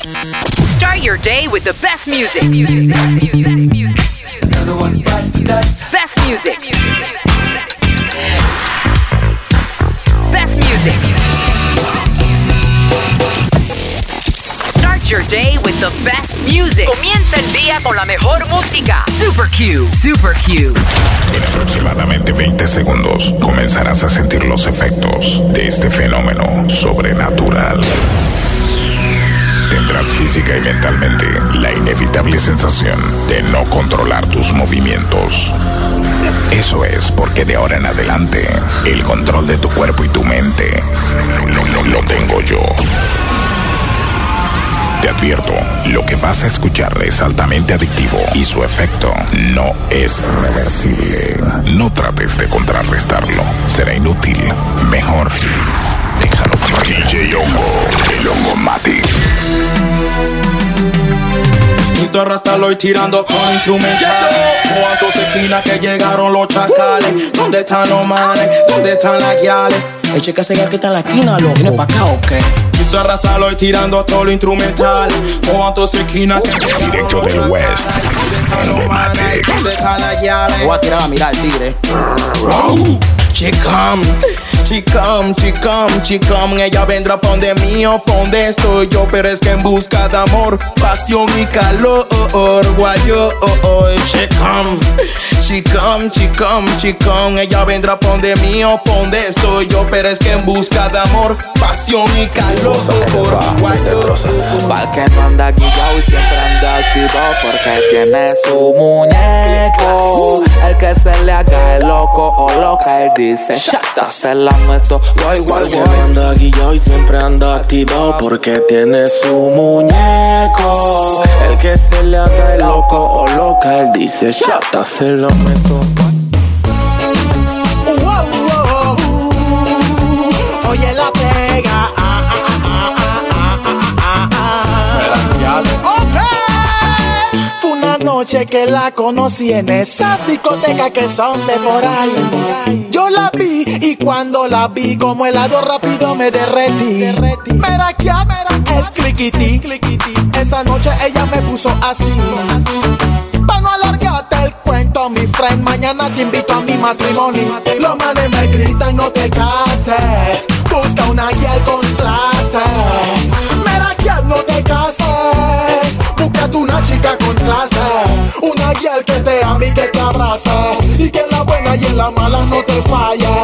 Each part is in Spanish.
Start your day with the best music. Best music. Best music. Start your day with the best music. Comienza el día con la mejor música. Super Q. Super Q. En aproximadamente 20 segundos comenzarás a sentir los efectos de este fenómeno sobrenatural. Tendrás física y mentalmente la inevitable sensación de no controlar tus movimientos. Eso es porque de ahora en adelante el control de tu cuerpo y tu mente lo, lo- lo tengo yo. Te advierto, lo que vas a escuchar es altamente adictivo y su efecto no es reversible. No trates de contrarrestarlo, será inútil. Mejor, déjalo. DJ Hongo, el Hongo Matic. Mr. Rasta lo tirando con instrumental. Cuántos esquinas que llegaron los chacales. ¿Dónde están los manes? ¿Dónde están las guiales? El checa ese que está en la esquina, loco. ¿Viene pa' acá o qué? Mr. Rasta lo tirando todo lo instrumental. Cuántos esquinas que llegaron Directo los del West. ¿Dónde están las guiales? Voy a tirar a mirar al tigre. Chicam, chicam, chicam, chicam Ella vendrá pa' donde mío, pa' donde estoy yo. Pero es que en busca de amor, pasión y calor. Guayo, oh, oh, chicam Chicam, chicam, chicam Ella vendrá pa' donde mío, pa' donde estoy yo. Pero es que en busca de amor, pasión y calor. Guayo, Pa'l que no anda guillao y siempre anda activo Porque tiene su muñeco. El que se le haga el loco o loca Él dice, shata, se la meto voy, Porque voy anda guillao y siempre anda activado Porque tiene su muñeco. El que se le haga el loco o loca Él dice chata, se lo meto noche que la conocí en esas discotecas que son de por ahí. Yo la vi y cuando la vi como helado rápido me derretí. Mira que el cliquití. Esa noche ella me puso así. Pa' no alargarte el cuento, mi friend, mañana te invito a mi matrimonio. Los manes me gritan, no te cases. Busca una guía con clase. Mira que no te cases. Búscate una chica con clase. Y que en la buena y en la mala no te falle.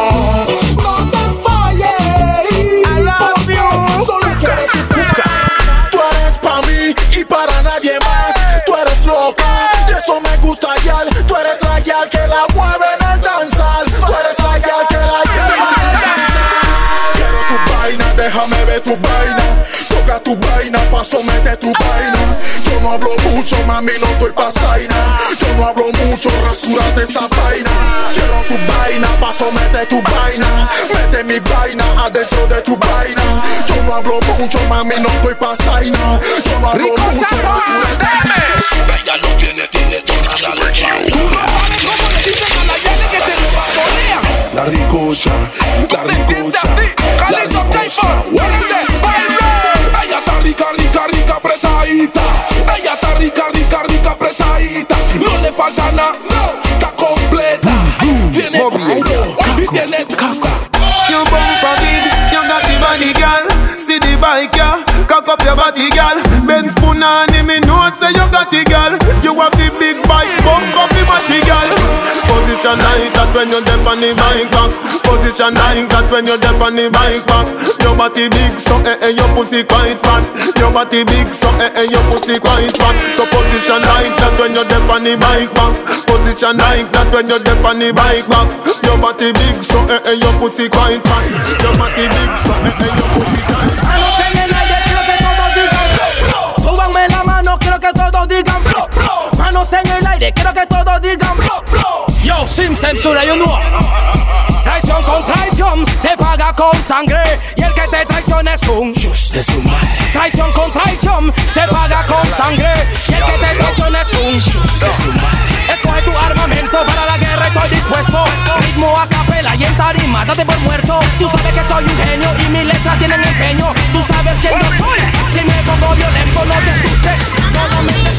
Vaina, paso mete tu vaina. Yo no hablo mucho, mami, no estoy pa' zaina. Yo no hablo mucho, rasúrate esa vaina. Quiero tu vaina, paso mete tu vaina. Mete mi vaina adentro de tu vaina. Yo no hablo mucho, mami, no estoy pa' zaina. Yo no hablo mucho, rasúrate. Ella lo tiene, tiene toda la La ricocha, la ricocha, la ricocha. Culo y tiene teta. You bumper big, you got the body, girl. See the bike, yeah. Cock up your body, girl. Ben spoon on him, me know say you got it, girl. You have the big bike, bump up the matchy, girl. Position like that when you dep on the bike back. Position like that when you dep on the bike back. Your body big, so eh eh, your pussy quite fat. Your body big, so eh eh, your pussy quite fat. So position like that when you dep on the bike back. Position like that when you dep on the bike back. Your body big, so eh eh, your pussy quite fat. Your body big, so eh eh, your pussy quite fat. Súbanme la mano, quiero que todos digan Manos en el aire, quiero que todos digan Yo, sin censura, you know Traición con traición se paga con sangre y el que te traiciona es un de su madre. Traición con traición se paga con sangre y el que te traiciona es un de su madre. Escoge tu armamento para la guerra, estoy dispuesto. Ritmo a capela y en tarima, date por muerto. Tú sabes que soy un genio y mis letras tienen empeño. Tú sabes quién yo soy. Si me pongo violento, no te asustes. Solamente.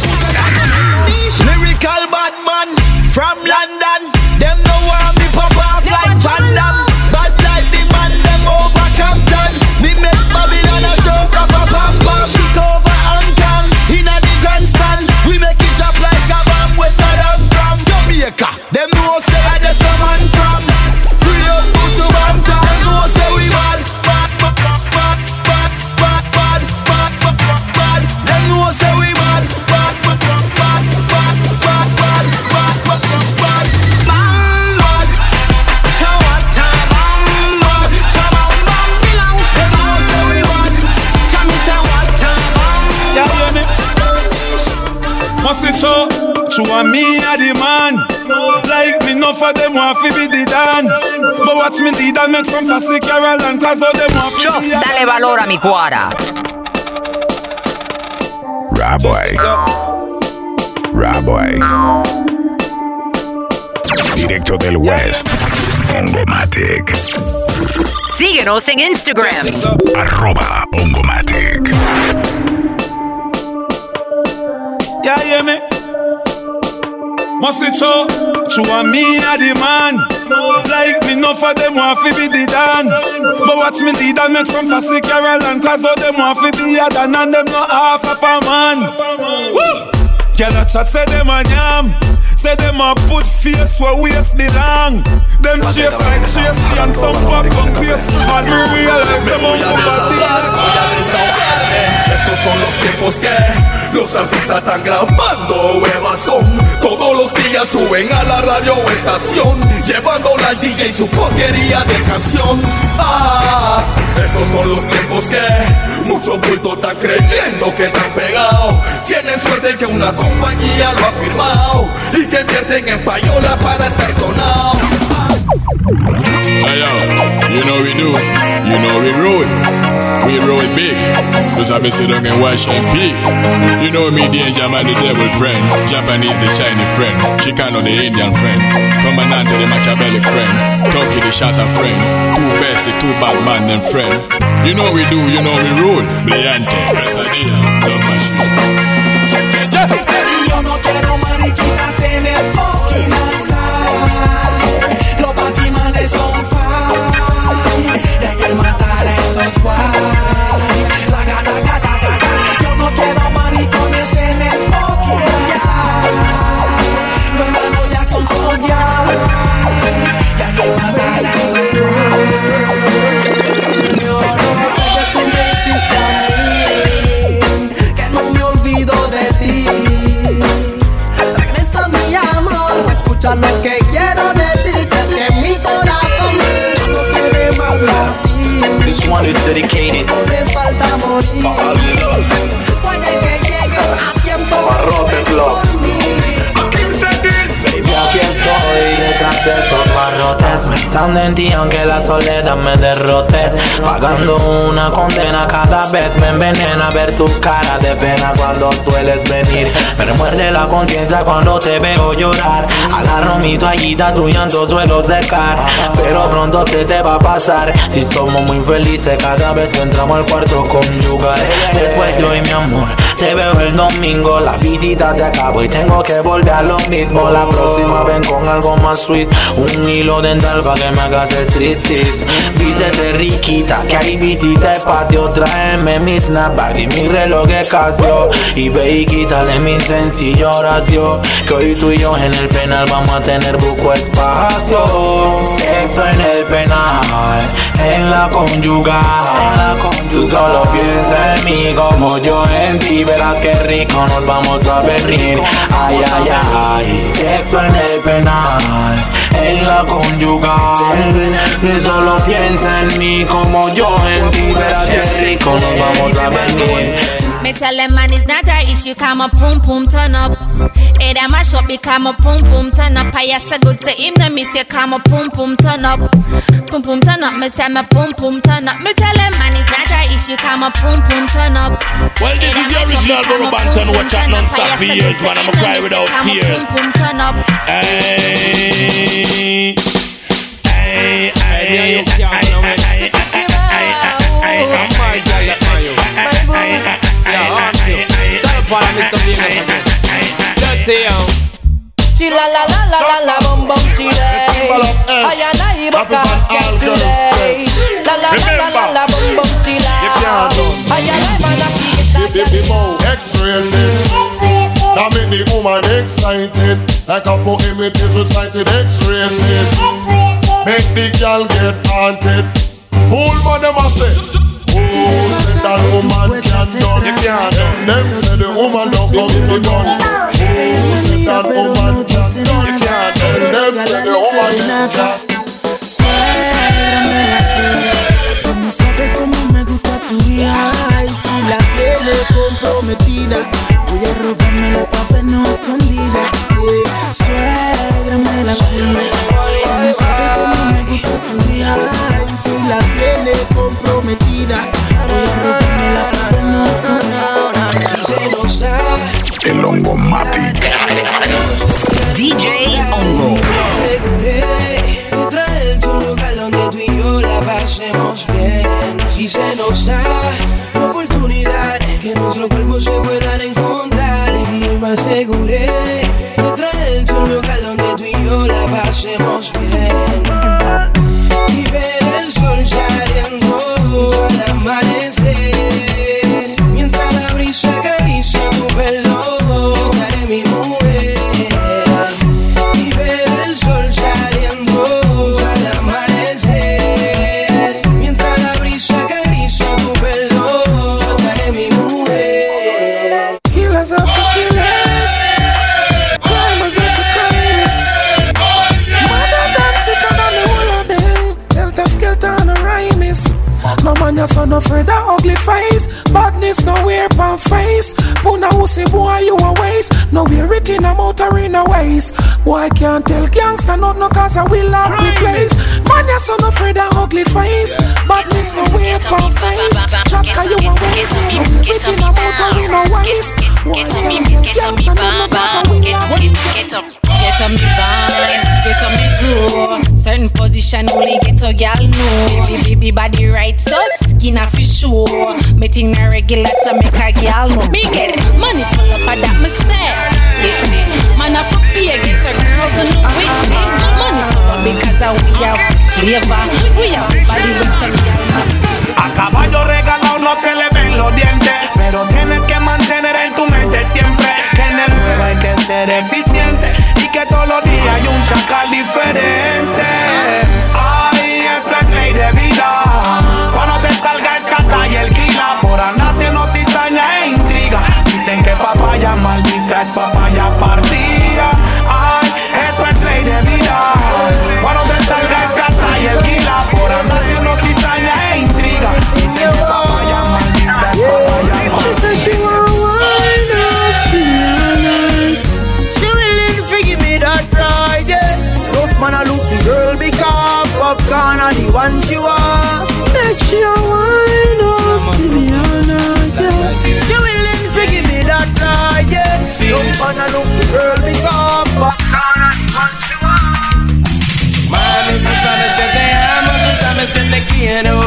Lyrical Batman from London, them no one. pop off like Van Damme. Dale valor a mi cuara. Raboy. Raboy. Directo del West. Ongomatic. Síguenos en Instagram. Arroba Ongomatic. Yeah, yeah. Must it show? True and me a the man. Like me, no for them want fi be the dan. But watch me did dan make some fussy Carol and cause all them want to be a dan and them not half of a man. Woo! Girl a chat say them a yam. Say them a put face where waist belong. Them chase like chase and some pop on pace. And me realize them on Estos son los tiempos que los artistas están grabando huevas son. Todos los días suben a la radio o estación, llevándole al DJ su porquería de canción. Ah, estos son los tiempos que muchos bultos están creyendo que están pegados. Tienen suerte que una compañía lo ha firmado y que invierten en payola para estar sonado. Hey yo, you know we do, you know we roll, we roll big. Just have to sit down and watch and peak. You know me, danger man, the devil friend. Japanese, the shiny friend. Chicano, the Indian friend. Commandante, the Machiavellic friend. Turkey, the shatter friend. Two best, the two bad man, them friend. You know we do, you know we rule. Brillante, Resadilla, love my shoes. Yo no quiero mariquitas en el fucking. Yo no quiero maricones en el fucking outside. Los hermanos Jackson son guay. Y hay que matar a esos guay. Yo no que me. Que no me olvido de ti. Regresa mi amor, escucha lo que one is dedicated No. Puede que llegues a tiempo Club. Barrotes Pensando en ti aunque la soledad me derrote. Pagando una condena cada vez Me envenena ver tu cara de pena cuando sueles venir. Me remuerde la conciencia cuando te veo llorar. Agarro mi toallita, tu llanto suelo secar. Pero pronto se te va a pasar. Si somos muy felices cada vez que entramos al cuarto conyugal. Después de hoy mi amor, te veo el domingo. La visita se acabó y tengo que volver a lo mismo. La próxima ven con algo más sweet. Un hilo dental pa' que me hagas striptease. Vístete riquita, que hay visita el patio. Tráeme mi snapback y mi reloj de Casio. Y ve y quítale mi sencilla oración Que hoy tú y yo en el penal vamos a tener buco espacio. Sexo en el penal, en la conyugal Tú solo piensa en mí como yo en ti. Verás que rico nos vamos a venir Ay, ay, ay. Sexo en el penal, en la conyugal Tú solo piensa en mí como yo en ti. Verás que rico nos vamos a venir Me tell them man it's not a issue, come a pum pum turn up. Hey, them a shop, become a pum pum turn up. I have to good to him, them me say come a pum pum turn up. Pum pum turn up, me say me pum pum turn up. Me tell them man it's not a issue, come a pum pum turn up. Well, this is the original Borough Banton, watch out non-stop for years, man. I'm a cry without tears. Pum pum turn up. Hey, hey, hey, hey, She la la la la la la bum bum chile. Ay ay boca get today. La la la la la bum bum chile. Ay ay man a mo X-rated That make the woman excited Like a poem it is recited X-rated Make the girl get haunted Fool man them a say Oh, say that woman can done Them, them say the woman don't come to done that woman can done Them, them say the woman can done Suéltame la piel, como sabe cómo me gusta tu vida. Y si la quiere comprometida, voy a robarme los papeles Y la. El hongo Mati. DJ Hongo. Si se nos da la oportunidad que nuestro cuerpo se puedan encontrar. Y me aseguré traerte un lugar donde tú y yo la pasemos bien. Y ver el sol saliendo al amanecer, No man, you're so no afraid of ugly face. Badness nowhere pan face. Puna who say boy you a waste. No wear it in a motor in a waist. Boy can't tell gangster not no cause I will not replace. Man, you're so no afraid of ugly face. Badness nowhere pan face. Chaka you a waste. No wear it in a motor in a waist. Boy can't tell gangster not no cause I will Get up, get up me vibes, get up me grow. Certain position only get a gal know. Baby, baby body right, so skin off his show. Me think regular, so make a gal know. Me get money pull up, and that me say. With me, man I for pay, get a girls in the with me. Money pull up because of we have flavor. We have body with some gal. A caballo regalado no se le ven los dientes, pero tienes que mantener en tu mente que en el juego hay que ser eficiente y que todos los días hay un chacal diferente. Ay, esta es ley de vida. Cuando te salga el chata y el kila, por haciendo cizaña e intriga. Dicen que papaya maldita es papaya partida. Ay, esto es ley de vida. Cuando te salga el chata y el kila, por haciendo cizaña e intriga. Because popcorn are the one she want. Make she a wine up tonight. yeah. She willing to give me that ride, yeah. Rough man, I look the girl because popcorn are the one she want. Mami, tú sabes que te amo, tú sabes que te quiero.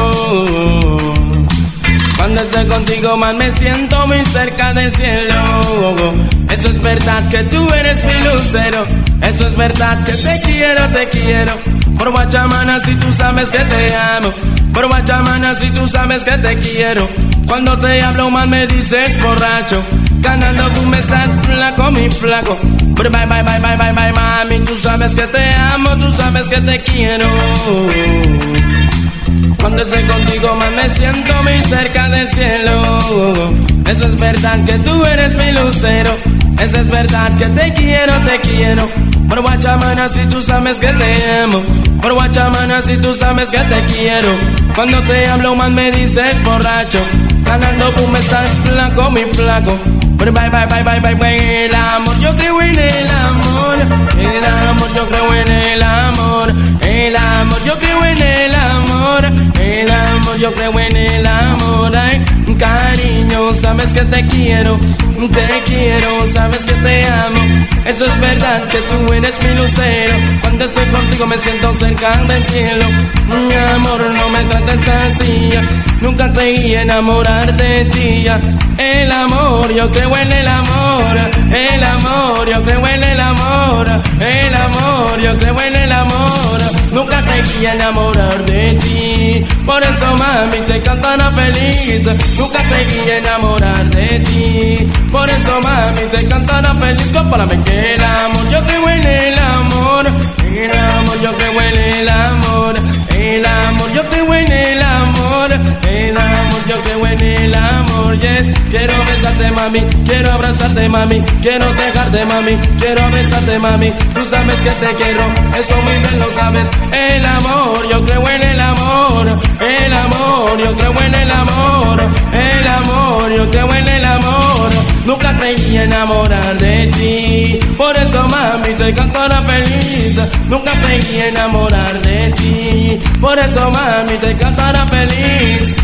Cuando estoy contigo, más me siento muy cerca del cielo. Es verdad que tú eres mi lucero. Eso es verdad que te quiero, te quiero. Por Guachamana, si tú sabes que te amo. Por Guachamana, si tú sabes que te quiero. Cuando te hablo mal me dices borracho. Ganando tú me estás flaco, mi flaco. Bye, bye, bye, bye, bye, bye, mami. Tú sabes que te amo, tú sabes que te quiero. Cuando estoy contigo más me siento muy cerca del cielo. Eso es verdad que tú eres mi lucero. Eso es verdad que te quiero, te quiero. Por Guachamana si tú sabes que te amo. Por Guachamana si tú sabes que te quiero. Cuando te hablo más me dices borracho. Ganando me estás flaco, mi flaco. Pero bye, bye, bye, bye, bye, bye. El amor, yo creo en el amor. El amor, yo creo en el amor. El amor, yo creo en el amor. El amor, yo creo en el amor. Cariño, sabes que te quiero. Te quiero, sabes que te amo. Eso es verdad que tú eres mi lucero. Cuando estoy contigo me siento cerca del cielo. Mi amor, no me trates así. Nunca creí enamorar de ti. El amor, yo creo en el amor. El amor, yo creo en el amor. El amor, yo creo en el amor. Nunca creí enamorar de ti. Por eso, mami, te cantará feliz. Nunca creí enamorar de ti. Por eso, mami, te cantará feliz. Compárame que el amor, yo creo en el amor. El amor, yo creo en el amor. El amor, yo creo en el amor. El amor, quiero besarte, mami. Quiero abrazarte, mami. Quiero dejarte, mami. Quiero besarte, mami. Tú sabes que te quiero. Eso muy lo sabes. El amor, yo creo en el amor. El amor, yo creo en el amor. El amor, yo creo en el amor. Nunca creí enamorar de ti. Por eso, mami, te cantará feliz. Nunca creí enamorar de ti. Por eso, mami, te cantará feliz.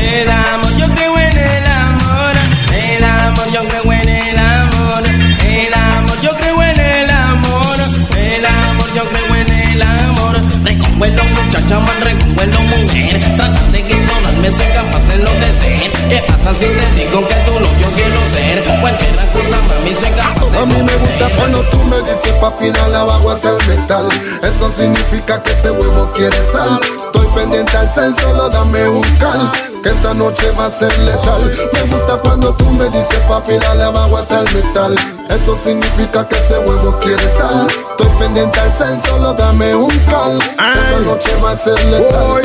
El amor, yo creo en el amor. El amor, yo creo en el amor. El amor, yo creo en el amor. El amor, yo creo en el amor. Reconvuelo muchacha, man, reconvuelo mujer. Tratan de ignorarme, soy capaz de lo enloquecer. ¿Qué pasa si te digo que tú lo yo quiero ser? Cualquier cosa, mami, soy capaz de A mí me gusta cuando tú me dices, papi, dale abajo hacia el metal. Eso significa que ese huevo quiere sal. Estoy pendiente al cel, solo dame un cal Que esta noche va a ser letal. Me gusta cuando tú me dices papi dale abajo hasta el metal Eso significa que ese huevo quiere sal. Estoy pendiente al cel, solo dame un cal Que esta noche va a ser letal.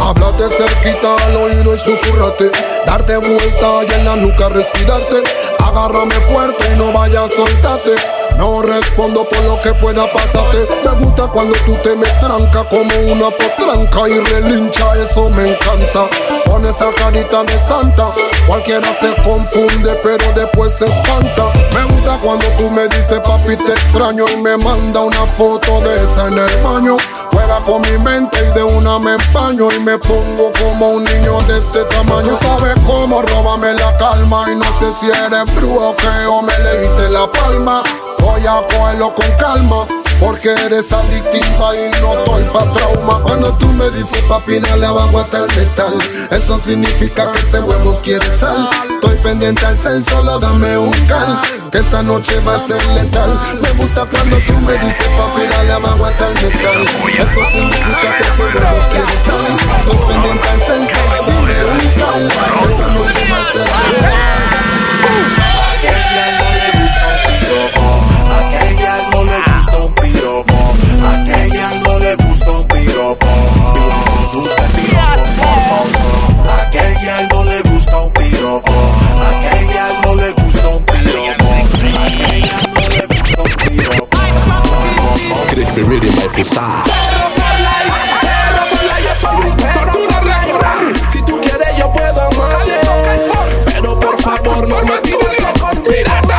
Háblate cerquita al oído y susurrate. Darte vuelta y en la nuca respirarte. Agárrame fuerte y no vayas a soltarte no respondo por lo que pueda pasarte. Me gusta cuando tú te me tranca como una potranca y relincha, eso me encanta. Con esa carita de santa, cualquiera se confunde, pero después se espanta. Me gusta cuando tú me dices, papi, te extraño y me manda una foto de esa en el baño. Juega con mi mente y de una me empaño y me pongo como un niño de este tamaño. Sabes cómo róbame la calma y no sé si eres brujo o qué o me leíste la palma. Voy a cogerlo con calma. Porque eres adictiva y no estoy pa' trauma. Cuando tú me dices papi dale abajo hasta el metal Eso significa que ese huevo quiere sal. Estoy pendiente al cel, solo dame un cal Que esta noche va a ser letal. Me gusta cuando tú me dices papi dale abajo hasta el metal Eso significa que ese huevo quiere sal. Estoy pendiente al cel, solo dame un cal Que noche va a ser Crispy Ready, my fusa. Si tú quieres yo puedo amarte. Pero por favor no me pirata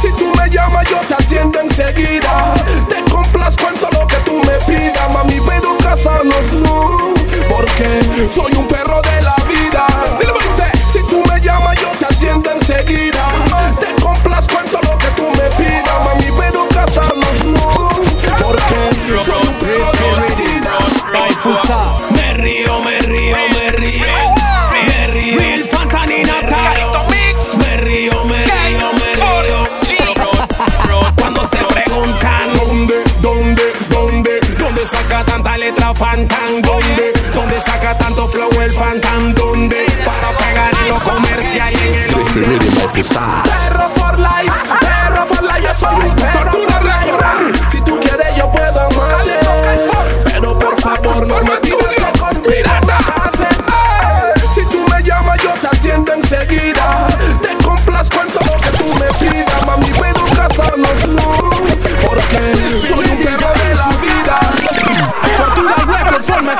Si tú me llamas yo te atiendo enseguida. Te complazco en todo lo que tú me pidas. Mami pero casarnos no Porque soy un perro de la letra Fantan? ¿Dónde? ¿Dónde saca tanto flow el Fantan? ¿Dónde? Para pegar en lo comercial y en el. Perro for life, perro for life, yo soy un perro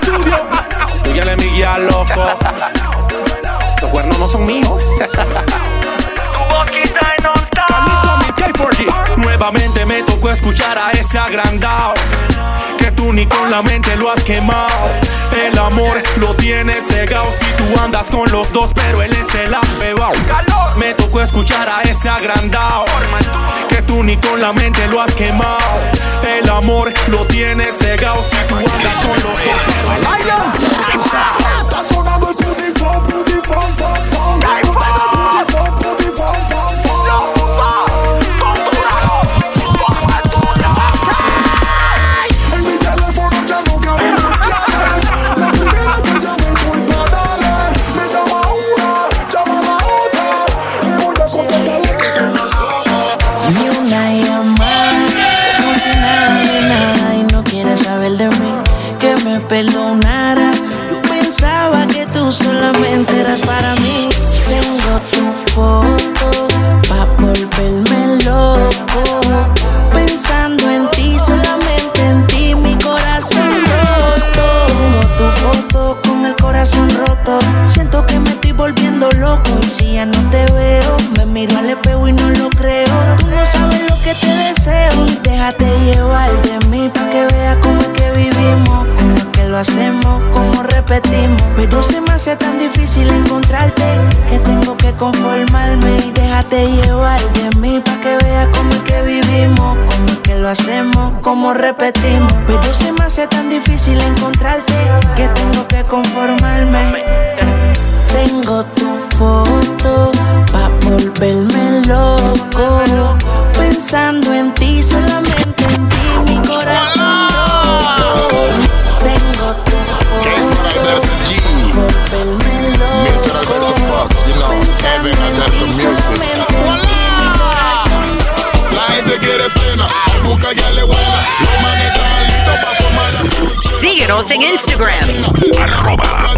Records Forma Studio. Dígale mi guía loco. Esos cuernos no son míos. Carlito Mix, K4G. Nuevamente me tocó escuchar a ese agrandado tú ni con la mente lo has quemado. El amor lo tienes cegado Si tú andas con los dos pero él es el apebao. Me tocó escuchar a ese agrandado Que tú ni con la mente lo has quemado. El amor lo tienes cegado Si tú andas con los dos pero él es el Está sonando el pudding fon, y déjate llevar de mí para que veas cómo es que vivimos, cómo es que lo hacemos, cómo repetimos. Pero se me hace hace tan difícil encontrarte que tengo que conformarme y déjate llevar de mí para que veas cómo es que vivimos, cómo es que lo hacemos, cómo repetimos. Pero se me hace tan difícil encontrarte que tengo que conformarme. Tengo tu foto pa' volverme loco, pensando en ti, you know, Kevin Alberto Music. La gente quiere pena, busca ya le buena. Los manes están listos para formar la Síguenos en Instagram. Arroba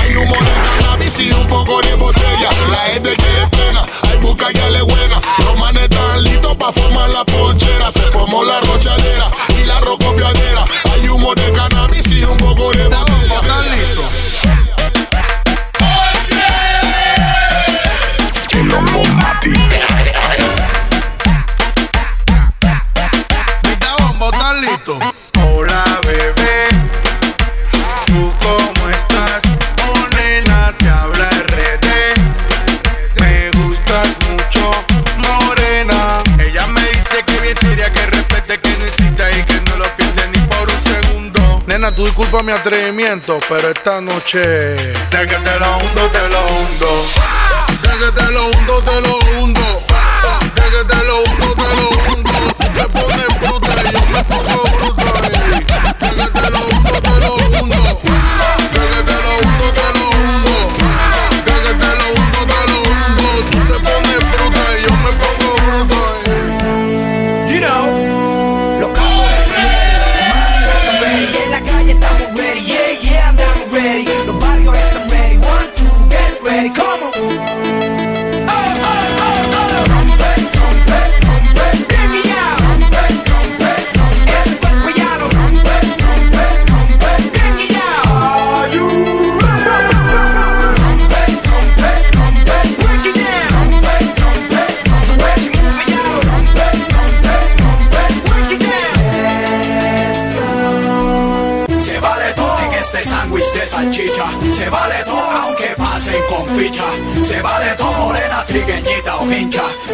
Hay humo de cannabis y un poco de botella. La gente quiere pena, hay busca ya le buena. Los manes están listos para formar la ponchera. Se formó la rochadera y la rocopiadera. Hay humo de cannabis y un poco de botella. ¿Están listos? Hongo mati. bombo, ¿están listos? Hola, bebé. ¿Tú cómo estás? Morena, te habla RD. Me gustas mucho, morena. Ella me dice que bien seria, que respete, que necesita y que no lo piense ni por un segundo. Nena, tú disculpa mi atrevimiento, pero esta noche. De que te lo hundo, te lo hundo. Que te lo hundo, te lo hundo. De que te lo hundo, te lo hundo. Te pones bruta y yo me pongo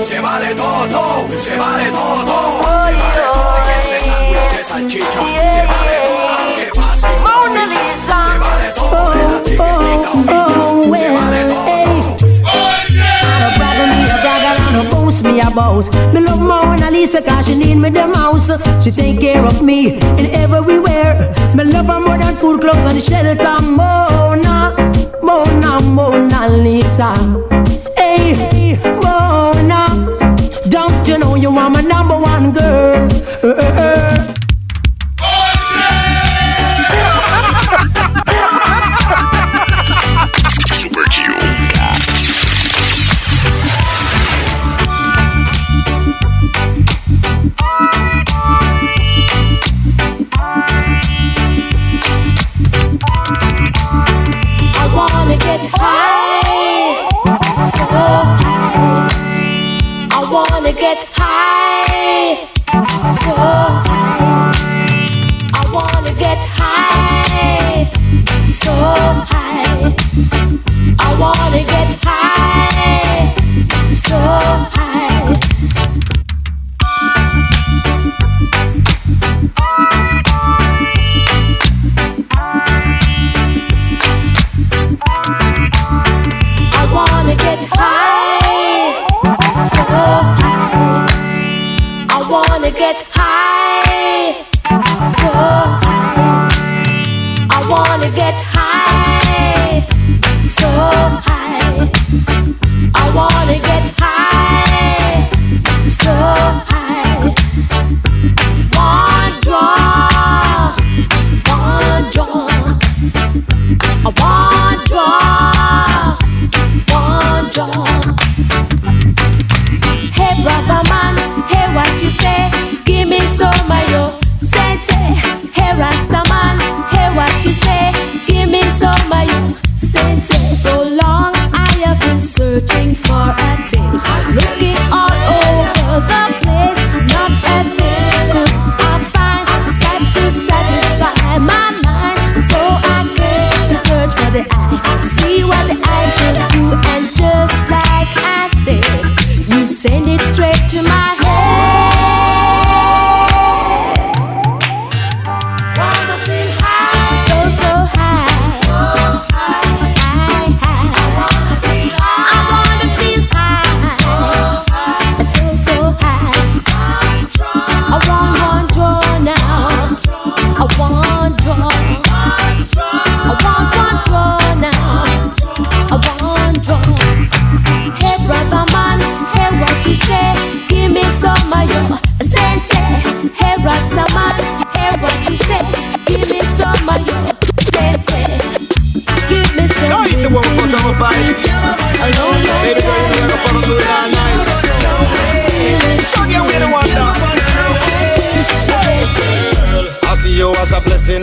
Se vale todo. Se vale todo. Se vale todo en este sándwich de salchicha. Se vale todo aunque pasen con ficha. Se vale eh, todo morena, trigueñita o hincha. Se vale todo, todo. a brother, me a brother, and a boast, me a boast. Me love Mona Lisa cause she need me the mouse. She take care of me in everywhere. Me love her more than food, clothes, and shelter. Mona, Mona, Mona Lisa. You are my number one girl? Uh, uh, uh.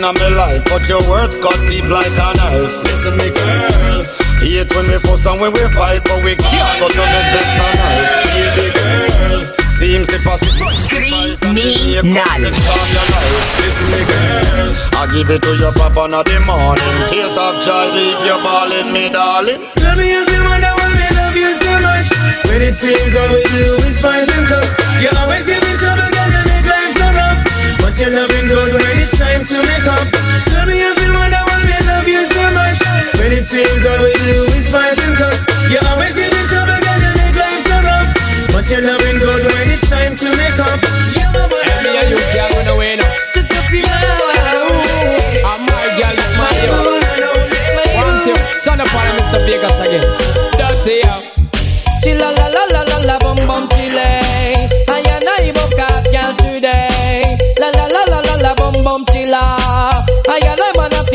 As a blessing on my life, but your words cut deep like a knife. Listen, me girl, hate when we fuss and when we fight, but we can't go to the vex and night. Baby girl, seems the possible. Criminal. Listen, me girl, I give it to your papa in the morning. Tears of joy, leave you balling, me darling. Let me ask you wonder why love you so much When it seems all we do is fight and cuss You always But you're loving good when it's time to make up Let me you wonder why love you so much When it seems all we do is fight and cuss You always give me trouble, girl, you make life so rough But you're loving good when it's time to make up Yeah, mama, me and you can't run away now. And my girl, my girl. Want you, shut up on Mr. Vegas again.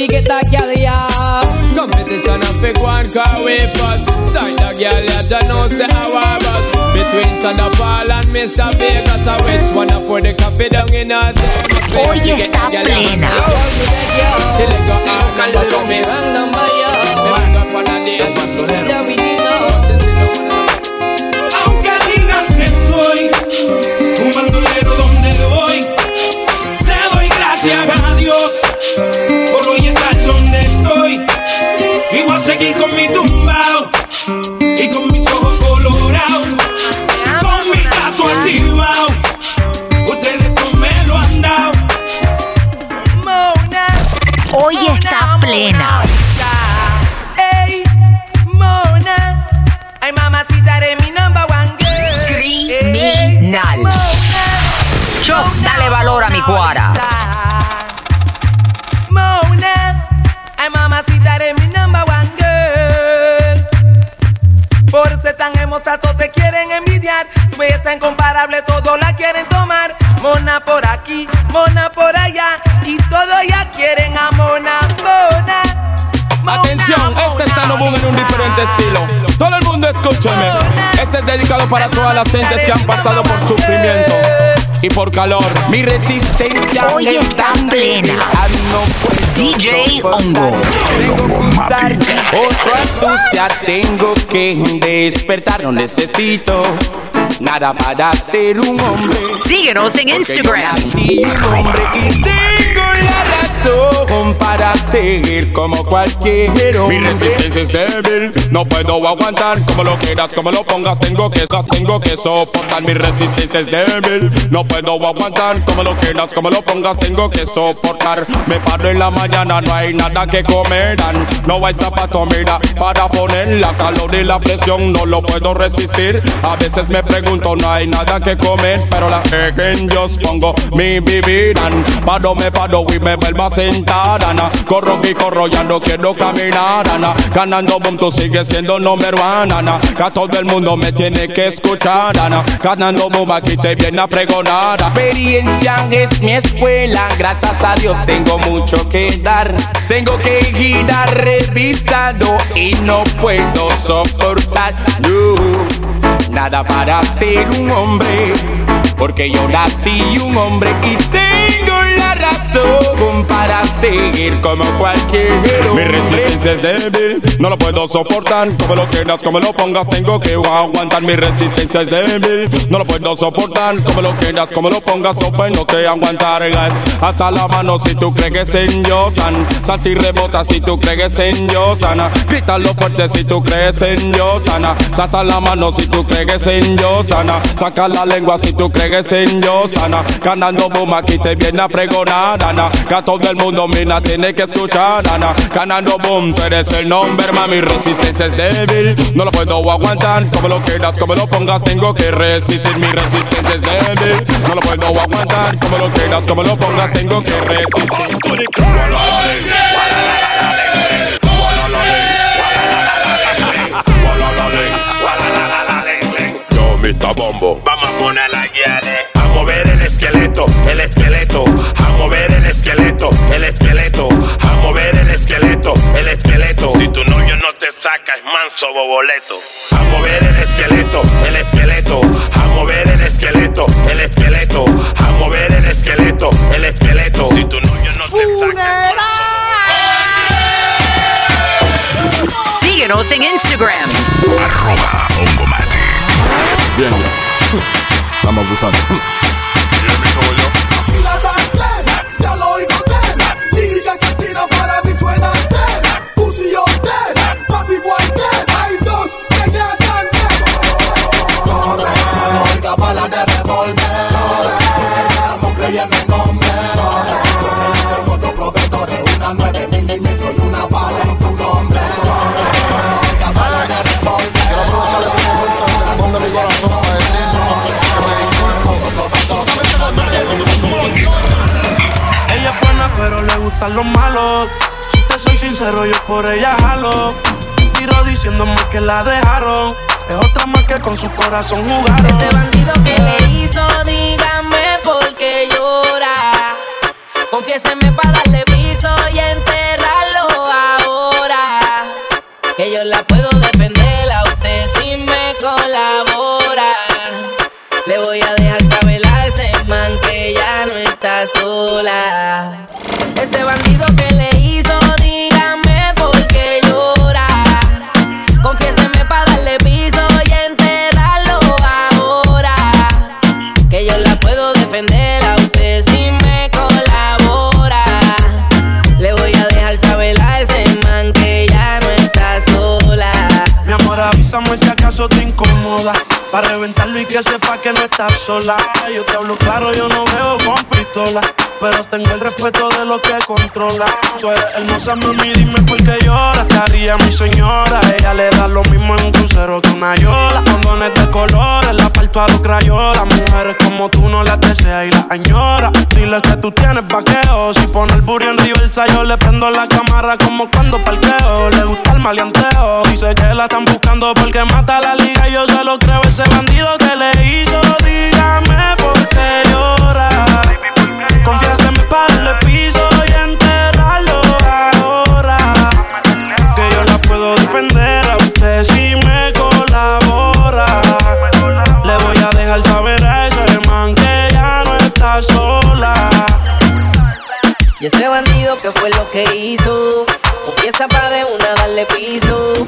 Forget that girl yeah. Competition and pick one car way first. Side the girl, you don't know say how I was. Between Santa Paul and Mr. Vegas, I which one I put the coffee down in. Hoy está plena. Dedicado para todas las gentes que han pasado por sufrimiento y por calor. Mi resistencia Hoy está plena. DJ Hongo. Otro astucia tengo que despertar. No necesito nada para ser un hombre. Síguenos en yo Instagram. nací un hombre y tengo la razón para seguir como cualquier hombre. Mi resistencia es débil, no puedo aguantar. Como lo quieras, como lo pongas, tengo que, tengo que soportar. Mi resistencia es débil, no puedo aguantar. Como lo quieras, como lo pongas, tengo que soportar. Me paro en la mañana, no hay nada que comerán. No hay zapato, mira, para poner la calor y la presión, no lo puedo resistir. A veces me pregunto, no hay nada que comer, pero la que yo pongo mi vivirán. Paro, me paro y me vuelvo a sentar, Ana. Corro y corro, ya no quiero caminar, Ana. Ganando boom, tú sigues siendo number one, Ana. Que todo el mundo me tiene que escuchar, Ana. Ganando boom, aquí te viene a pregonar. Experiencia es mi escuela, gracias a Dios tengo mucho que dar. Tengo que girar revisado y no puedo soportar. no, nada para ser un hombre, porque yo nací un hombre y tengo para seguir como cualquier Mi resistencia es débil, no lo puedo soportar. Como lo quieras, como lo pongas, tengo que aguantar. Mi resistencia es débil, no lo puedo soportar. Como lo quieras, como lo pongas, no puedo te aguantarás. Hasta la mano si tú crees en yo, san. Salta y rebota si tú crees en yo, sana. Grítalo fuerte si tú crees en yo, sana. Salta la mano si tú crees en yo, sana. Saca la lengua si tú crees en yo, sana. Ganando boom, aquí te viene a pregonar, ana. Que a todo el mundo, mina, tiene que escuchar, ana. Ganando boom, tú eres el nombre, mami. Resistencia es débil, no lo puedo aguantar. Como lo quieras, como lo pongas, tengo que resistir. Mi resistencia es débil, no lo puedo aguantar. Como lo quieras, como lo pongas, tengo que resistir. Yo, Mr. Bombo. Vamos a poner la guía A saca, es manso boboleto. A mover el esqueleto, el esqueleto. A mover el esqueleto, el esqueleto. A mover el esqueleto, el esqueleto. Si tu novio no te saca, Síguenos en Instagram. Arroba Ongomati. Bien, estamos abusando. Gustan los malos. Si te soy sincero, yo por ella jalo. Tiro diciéndome que la dejaron. Es otra más que con su corazón jugaron. Ese bandido que le hizo, dígame por qué llora. Confiéseme para darle piso y enterrarlo ahora. Que yo la puedo defender a usted si me colabora. Le voy a dejar saber a ese man que ya no está sola. Ese bandido que le hizo, dígame por qué llora. Confiéseme para darle piso y enterrarlo ahora. Que yo la puedo defender a usted si me colabora. Le voy a dejar saber a ese man que ya no está sola. Mi amor, avísame si acaso te incomoda. Para reventarlo y que sepa que no estás sola. Yo te hablo claro, yo no veo con pistola. Pero tengo el respeto de lo que controla. Tú eres hermosa, mami, dime por qué lloras. Te haría mi señora. Ella le da lo mismo en un crucero que una yola. Condones de colores, la parto a los crayolas. Mujeres como tú no las deseas y las añora. Dile que tú tienes vaqueo. Si pone el burro en reversa, yo le prendo la cámara como cuando parqueo. Le gusta el maleanteo. Dice que la están buscando porque mata la liga. Yo se lo creo, ese bandido que le hizo. Dígame por qué llora. Confiéseme para darle piso y enterrarlo ahora. Que yo la puedo defender a usted si me colabora. Le voy a dejar saber a ese man que ya no está sola. Y ese bandido que fue lo que hizo. Confiesa pa' de una darle piso.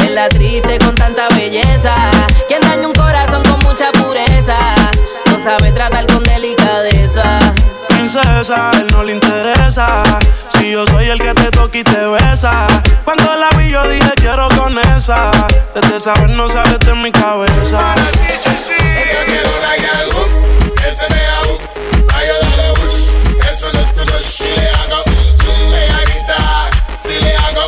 verla triste con tanta belleza. Quien daña un corazón con mucha pureza, no sabe tratar con delicadeza. Princesa, él no le interesa. Si yo soy el que te toca y te besa. Cuando la vi, yo dije quiero con esa. Desde saber no sabes de mi cabeza. Hago, eso no es que no es si le hago, mm, mm, ella grita, si le hago,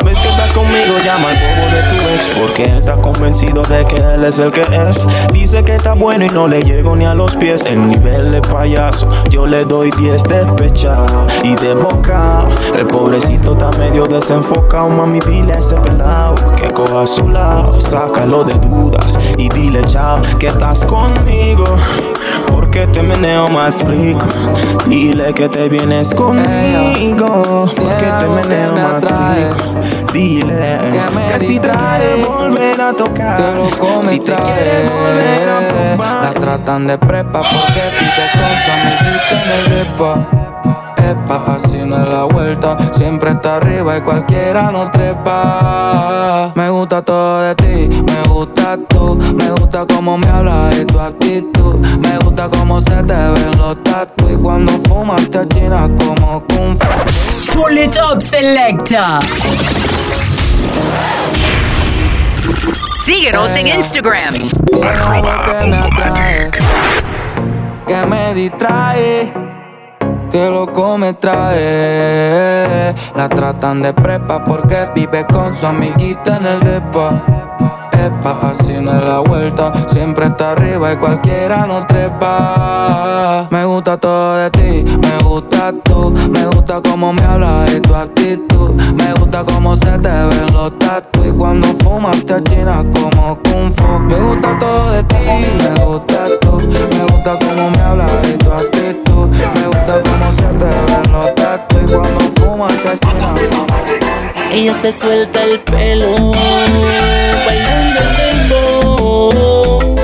Cada vez que estás conmigo llama al bobo de tu ex Porque él está convencido de que él es el que es. Dice que está bueno y no le llego ni a los pies. En nivel de payaso yo le doy 10 despechado Y de boca El pobrecito está medio desenfocado Mami dile a ese pelado que coja a su lado Sácalo de dudas y dile chao que estás conmigo Porque te meneo más rico. Dile que te vienes conmigo Porque te meneo más rico Dile que si trae volver a tocar me Si te quiere volver a probar. La tratan de prepa porque con su amiguita en el depa. Epa, así no es la vuelta. Siempre está arriba y cualquiera no trepa. Me gusta todo de ti, me gusta tú. Me gusta cómo me hablas y tu actitud. Me gusta cómo se te ven los tatu. Y cuando fumas te achinas como kung fu. Pull it up, selecta. Síguenos en Instagram. Arroba que me distrae, que loco me trae. La tratan de prepa porque vive con su amiguita en el depa. Así no es la vuelta, siempre está arriba y cualquiera no trepa. Me gusta todo de ti, me gusta tú, me gusta cómo me hablas y tu actitud. Me gusta cómo se te ven los tatu y cuando fumas te achinas como kung fu. Me gusta todo de ti, me gusta tú, me gusta cómo me hablas y tu actitud. Me gusta cómo se te ven los tatu y cuando fumas te achinas Ella se suelta el pelo, bailando el dembow.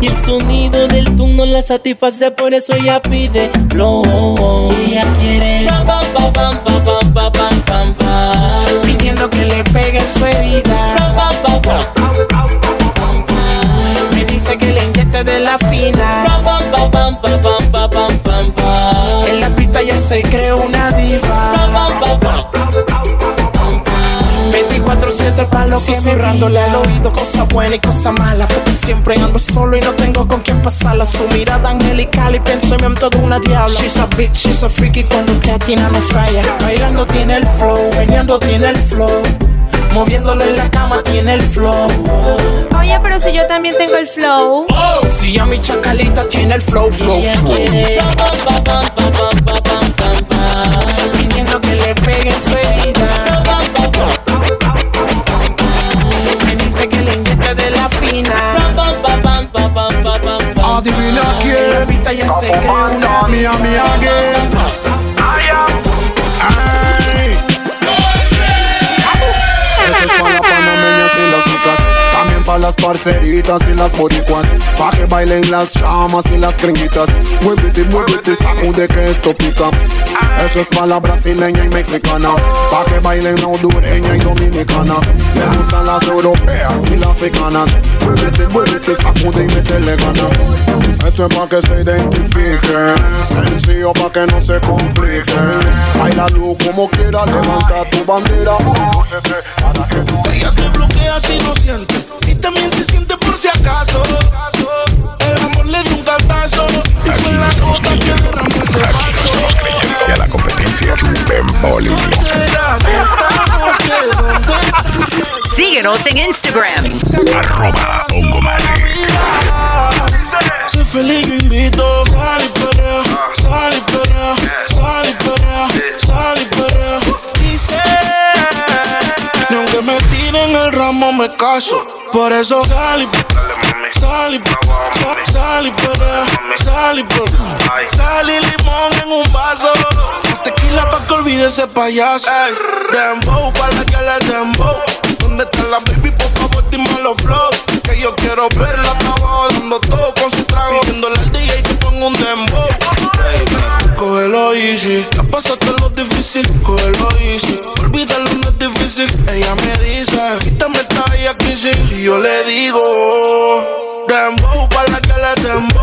Y el sonido del tú no la satisface, por eso ella pide flow. Lo que me Susurrándole al oído cosas buenas y cosas malas Porque siempre ando solo y no tengo con quién pasarla. Su mirada angelical y pensamiento de una diabla. She's a bitch, she's a freaky cuando te atina no falla. Bailando tiene el flow, meneando tiene el flow. Moviéndolo en la cama tiene el flow. Oye, pero si yo también tengo el flow. Si a mi chacalita tiene el flow, flow, flow. Pidiendo que le peguen su herida divina quién. Mi y se cree una. Mía, mía, gay. Las parceritas y las boricuas. Pa' que bailen las chamas y las gringuitas. Muévete, muévete, sacude que esto pica. Eso es para la brasileña y mexicana. Pa' que bailen la hondureña y dominicana. Me gustan las europeas y las africanas. Muévete, muévete, sacude y métele gana. Esto es pa' que se identifiquen. Sencillo pa' que no se compliquen. Bailalo como quiera, levanta tu bandera. Ella te bloquea si no siente Y también se siente por si acaso. El amor le dio un cantazo. Y fue la nota que derramó ese vaso. Y a la competencia chupen boli. Síguenos en Instagram. Arroba. Soy feliz, yo invito. Sal y perrea, sal y perrea Sal y perrea, sal y perrea. Dice Ni aunque me tiren el ramo me caso Por eso. Sal y Sal y sal- y perrea, sal y Sal y limón en un vaso. Tequila pa' que olvide ese payaso. Ey, Dembow, pa' la que le dembow. ¿Dónde está la baby? Por favor, dime los flow. Que yo quiero verla abajo dando todo con su trago. Pidiéndole al DJ que ponga un dembow. Baby, cógelo easy. Ya pasaste difícil, cógelo easy Olvídalo, no es difícil Ella me dice, quítame esta bella crisis Y yo le digo Dembow, pa' la que le dembow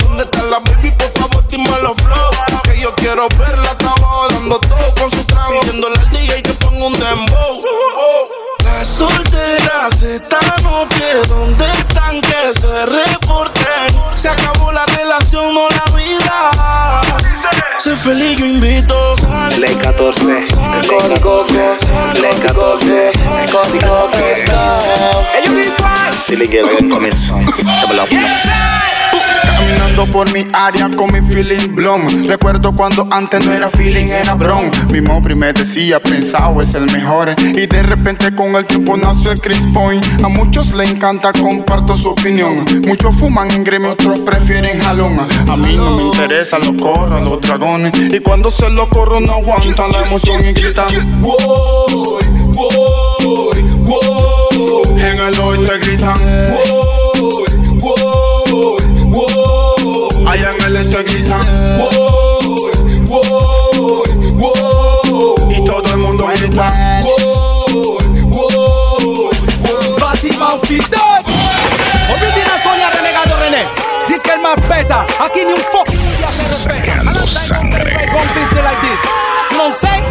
¿Dónde está la baby? Por favor, dime los flow Que yo quiero verla abajo dando todo con su trago Pidiéndole al DJ que ponga un dembow las solteras esta noche, ¿dónde están? Que se reporten. Se acabó Sé feliz, yo invito. Ley 14, el código Ley 14, el código Dile que. Double off. Caminando por mi área con mi feeling blom. Recuerdo cuando antes no era feeling, era bron. Mi mobri me decía, pensado es el mejor. Y de repente con el tiempo nació el Chris Point. A muchos le encanta, comparto su opinión. Muchos fuman en gremio, otros prefieren jalón. A mí no me interesa, lo corro, los dragones. Y cuando se lo corro, no aguanta la emoción y gritan. Woy, woy, woy. En el oeste gritan. Beta. Aquí ni un fucking media se respeta. What I'm saying?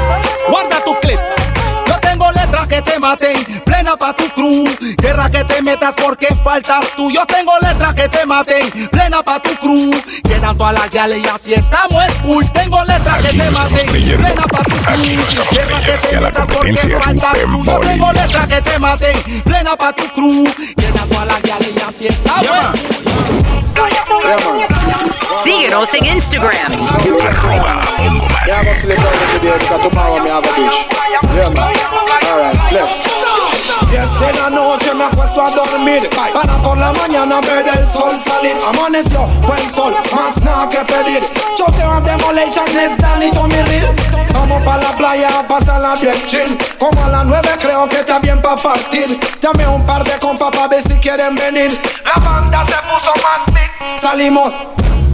Guarda tu clip. Yo tengo letras que te maten, plena pa' tu cruz. Guerra que te metas porque faltas tú. Yo tengo letras que te maten, plena pa' tu cruz. Llenan todas las gales y así estamos es cool. Tengo letras que te maten, plena pa' tu cruz. Guerra que te metas porque faltas tú. Yo tengo letras que te maten, plena pa' tu cruz. Llenan todas las gales y así estamos es Síguenos en Instagram. Yeah, I must sleep early today because tomorrow me have a bitch. Yeah, man. Alright, left. Yes, de la noche me acuesto a dormir Para por la mañana ver el sol salir Amaneció, buen sol, más nada que pedir Choteo a Demolition, Les Dan y Tommy Real. Vamos pa' la playa a pasarla bien chill. Como a las nueve creo que está bien pa' partir. Llamé a un par de compas pa' ver si quieren venir. La banda se puso más big. Salimos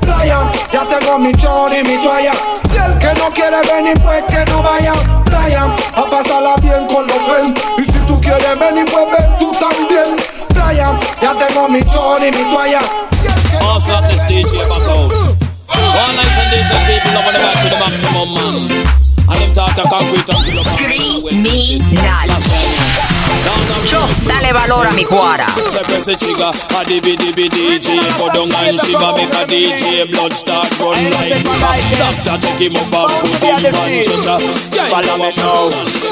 Playa, ya tengo mi chor y mi toalla. Y el que no quiere venir pues que no vaya Playa, a pasarla bien con los friends Y si tú quieres venir pues ven tú también. Playa, ya tengo mi chor y mi toalla Boss up the stage, yeah, back out. All nice and decent people up on the back to the maximum, man. And them talk a concrete and fill up Criminal. Yo, dale valor a mi cuara. Se a and make a DJ Blood start run like Doctor take him up and put him Follow me now.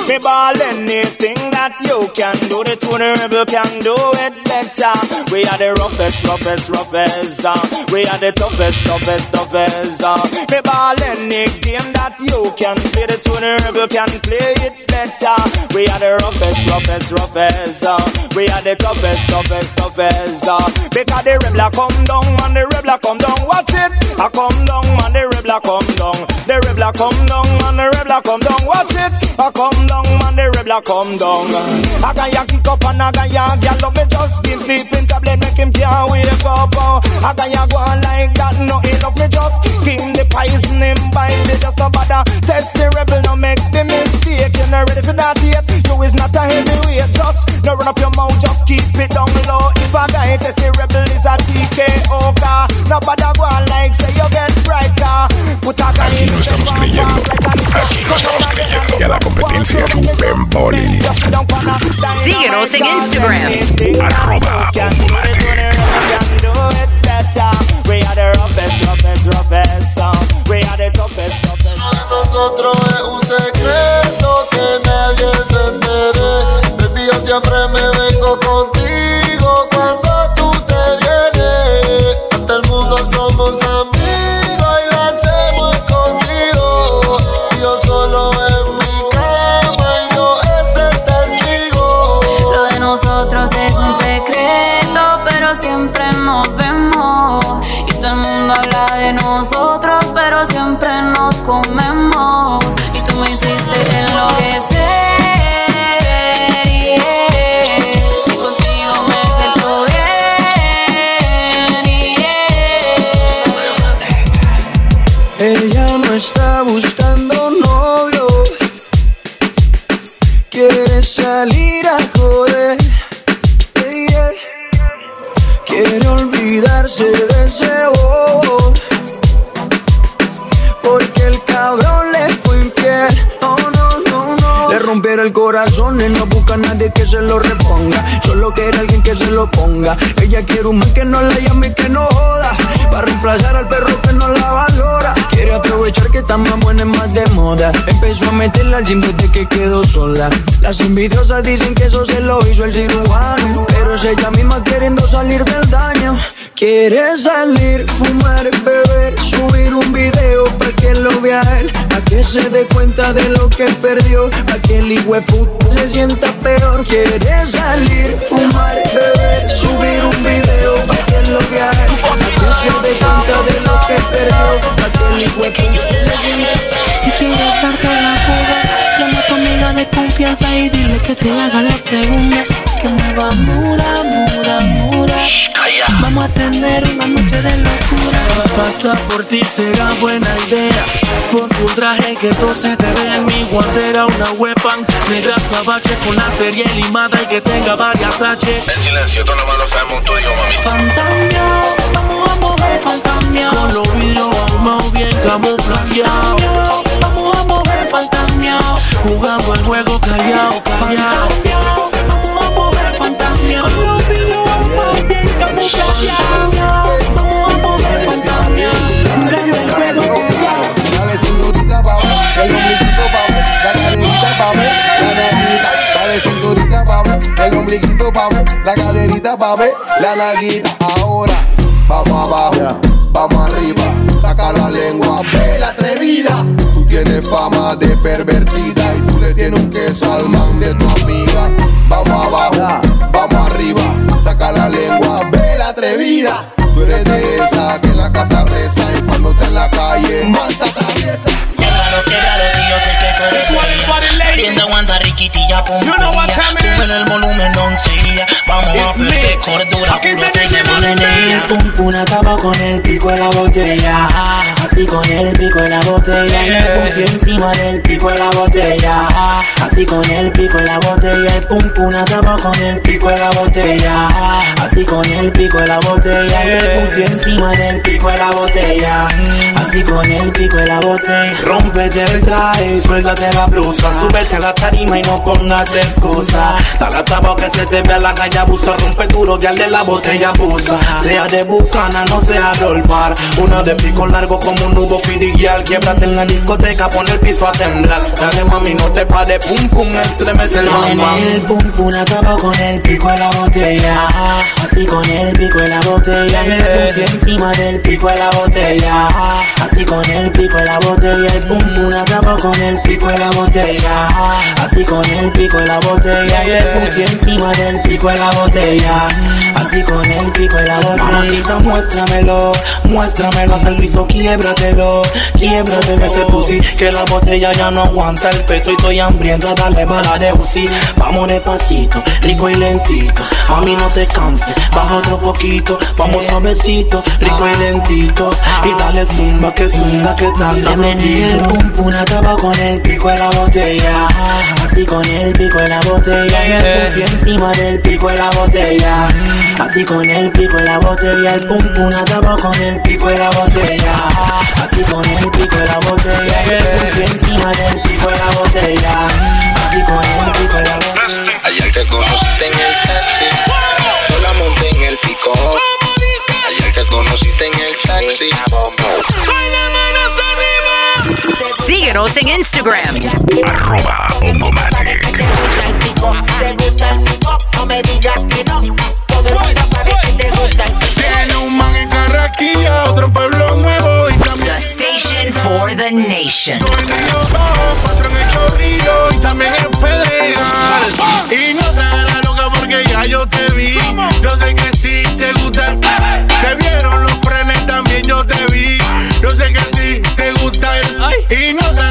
Me ball anything that you can do. The tuner rebel can do it better. We are the roughest, roughest, roughest. Uh. We are the toughest, toughest, toughest. Uh. Me ball any game that you can play. The tuner rebel can play it better. We are the roughest, roughest, roughest. Uh. We are the toughest, toughest, toughest. Uh. Because the rebel come down, and the rebel come down. Watch it. I come down, and the rebel come down. The rebel come down, and the rebel come down. Watch it. I come down, man, the rebel come down. I got ya kick up and I got ya girl love me just give sleeping tablet make him can't wake up. uh. I got ya go on like that, no enough me just him the poison him bind it just no bother. Test the rebel, no make the mistake. You're not ready for that yet. You is not a heavyweight. Just no run up your mouth, just keep it down low. If I got it, test the rebel is a TKO car. No bother go like say you get bright car. Ah. Al desde que quedó sola. Las envidiosas dicen que eso se lo hizo el cirujano. Pero es ella misma queriendo salir del daño. Quiere salir, fumar, beber, subir un video para que lo vea él, para que se dé cuenta de lo que perdió, para que el puta se sienta peor. Quiere salir, fumar, beber, subir un video para que lo vea él, para que se dé cuenta de lo que perdió, el Si quieres darte la fuga, llama a tu amiga de confianza y dile que te haga la segunda. Que me va muda, muda, muda. Vamos a tener una noche de locura. Pasa por ti será buena idea. Ponte un traje que todo se te vea en mi guantera. Una weapon negra sabache con la serie limada y que tenga varias H. En silencio, todo lo malo sabemos tú y yo, mami. Fantamio, vamos a mover fantamio. Con los vidrios ahumados bien camuflajeados. Vamos a mover fantamio. Jugando el juego callado, callado. Vamos a mover fantamio. Con los videos ahumados bien camuflajeados. Vamos a mover fantamio. Jugando el juego callado. Dale cinturita pa' ver, el ombliguito pa' ver, la caderita pa' ver, la naguita. Dale cinturita pa' ver, el ombliguito pa' ver, la caderita pa' ver, la naguita. Ahora, vamos abajo, vamos arriba, saca la lengua, ve la atrevida. Tú tienes fama de pervertida y tú le tienes un queso al man de tu amiga. Vamos abajo, vamos arriba, saca la lengua, ve la atrevida. Tú eres de esa que en la casa reza y cuando está en la calle más atraviesa. Québralo, québralo, tío, sé que tú eres aguanta riquitilla, pum, Sube el volumen, Vamos a perder cordura, puro te llevo de energía. Pum pum acaba con el pico de la botella. Así con el pico de la botella. Y me puse encima del pico de la botella. Así con el pico de la botella. Y pum pum acaba con el pico de la botella. Así con el pico de la botella. Y me puse encima del pico de la botella. Así con el pico de la botella. Rómpete el traje, suéltate la blusa, súbete a la tarima y no pongas excusa. Dale a tabo que se te vea la calle abusa, rompe duro, de la botella abusa. Sea de bucana, no sea rolpar. Una de pico largo como un nudo fidiguial. Quiebrate en la discoteca, pon el piso a temblar. Dale mami, no te pares, pum pum, estremece el bam En bam. el pum pum acaba con el pico de la botella. Así con el pico de la botella. Y me puse encima del pico de la botella. Así con el pico de la botella. El pum pum acaba con el pico de la botella. Así con el pico de la botella. Y me puse encima del pico de la botella. Así con el pico de la botella. Mamacita, muéstramelo, muéstramelo hasta el piso, quiébratelo, quiébratelo ese pussy, que la botella ya no aguanta el peso y estoy hambriento, dale bala de UCI, vamos despacito, rico y lentito, a mí no te canses, baja otro poquito, vamos suavecito, rico y lentito, y dale zumba, que zumba, que menea el pum pum acaba con el pico de la botella. Así con el pico de la botella. Y me puse encima del pico de la botella. Así con el pico de la botella. El pum pum acaba con el pico de la botella. Así con el pico de la botella. Y puse encima del pico de la botella. Así con el pico de la botella. Ayer te conociste en el taxi, yo la monté en el pico. Ayer te conociste en el taxi. Síguenos en Instagram. Arroba Ongomatic. Te gusta el pico, no me digas que no. Todo el mundo sabe que te gusta el pico. Tiene un man en Carraquilla, otro en Pueblo Nuevo y también The station for the nation. en Río Bajo, cuatro en el Chorrillo y también en Pedregal. Y no te hagas loca porque ya yo te vi. Yo sé que sí te gusta el Te vieron los frenes también yo te vi. Yo sé que sí te gusta el Y no te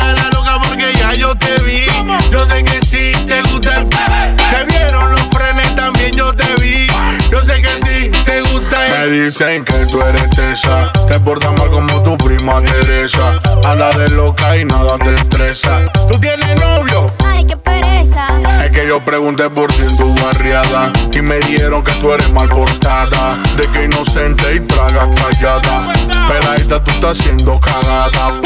yo te vi. Yo sé que sí te gusta el Te vieron los frenes también yo te vi. Yo sé que sí te gusta el Me dicen que tú eres tesa. Te portas mal como tu prima Teresa. Anda de loca y nada te estresa. ¿Tú tienes novio? Ay, qué pereza. Es que yo pregunté por ti en tu barriada y me dijeron que tú eres mal portada, de que inocente y traga callada. Peladita, tú estás siendo cagada.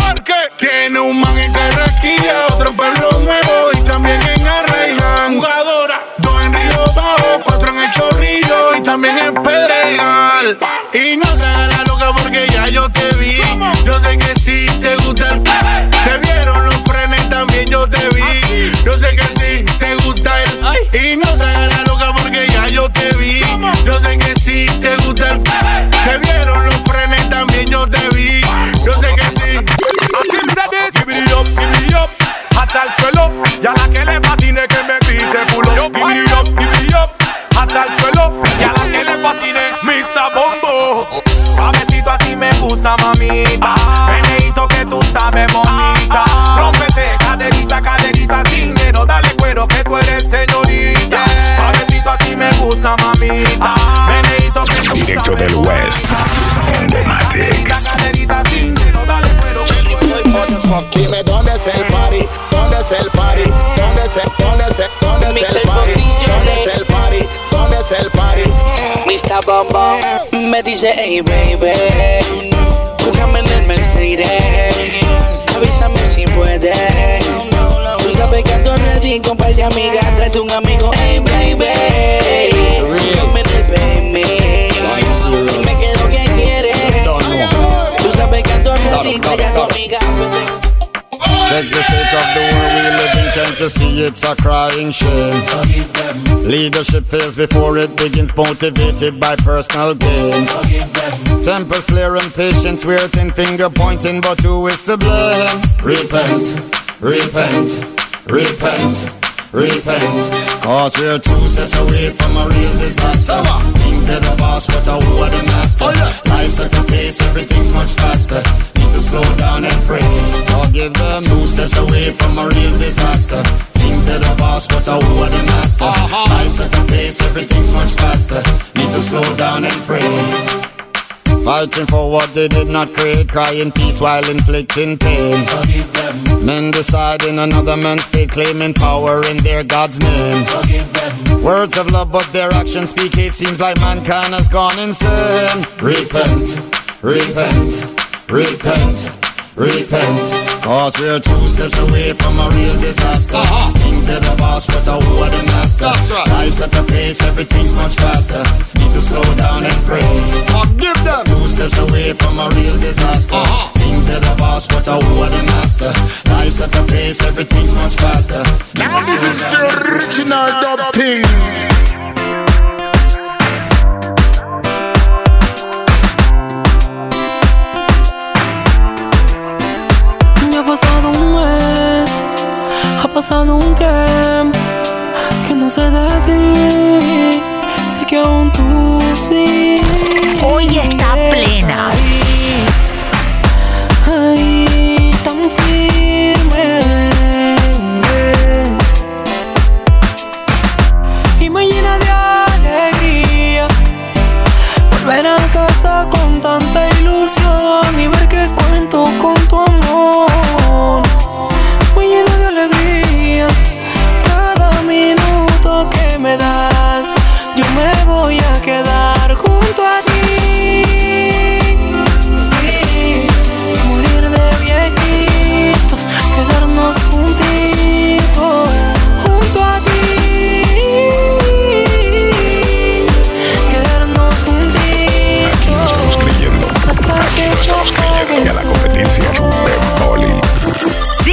Tiene un man en Carraquilla, otro en Pueblo Nuevo y también en Arreján. Jugadora, dos en Río Bajo, cuatro en El Chorrillo y también en Pedregal. Y no te hagas loca porque ya yo te vi. Yo sé que sí te gusta el Te vieron los frenes también yo te vi. Yo sé que sí te gusta el Y no te hagas loca porque ya yo te vi. Yo sé que sí te gusta el Te vieron los frenes también yo te vi. Yo sé que hasta el suelo. Y a la que le fascine que me grite pulo. Give it up, it up, hasta el suelo. Y a la que le fascine, Mr. Bombo. Suavecito así me gusta, mamita. Meneito que tú sabes, momita. Rómpete, caderita, caderita, sin miedo. Dale cuero que tú eres señorita. Suavecito así me gusta, mamita. Meneito que tú Directo del West. Ongomatic. Dime dónde es el party, dónde es el party, dónde es el, dónde es el, dónde es el party, dónde es el party, dónde es el party. Mr. Bombo me dice, hey baby, búscame en el Mercedes, avísame si puedes. Tú sabes que ando ready de amigas, tráete un amigo, hey baby, Check the state of the world we live in, can't you see it's a crying shame? Leadership fails before it begins, motivated by personal gains. Tempers flare and patience thin finger pointing, but who is to blame? Repent, repent, repent. Repent, cause we're two steps away from a real disaster. Think they're the boss, but I who are the master? Oh, Life's at a pace, everything's much faster. Need to slow down and pray. Forgive them, two steps away from a real disaster. Think they're the boss, but I who are the master? Uh-huh. Life's at a pace, everything's much faster. Need to slow down and pray. Fighting for what they did not create, crying peace while inflicting pain. Men deciding another man's fate, claiming power in their God's name. Words of love, but their actions speak hate. Seems like mankind has gone insane. Repent, repent, repent, repent. Cause we're two steps away from a real disaster. Think they're the boss, but I who are the master. Life's at a pace, everything's much faster. Need to slow down and pray. Forgive them. Two steps away from a real disaster. Think they're the boss, but I who are the master. Life's at a pace, everything's much faster. Now this is the original dub thing. Pasado un tiempo que no sé de ti. Sé que aún tú sí. Hoy está plena.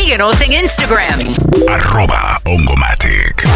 Síguenos en Instagram. Arroba Ongomatic.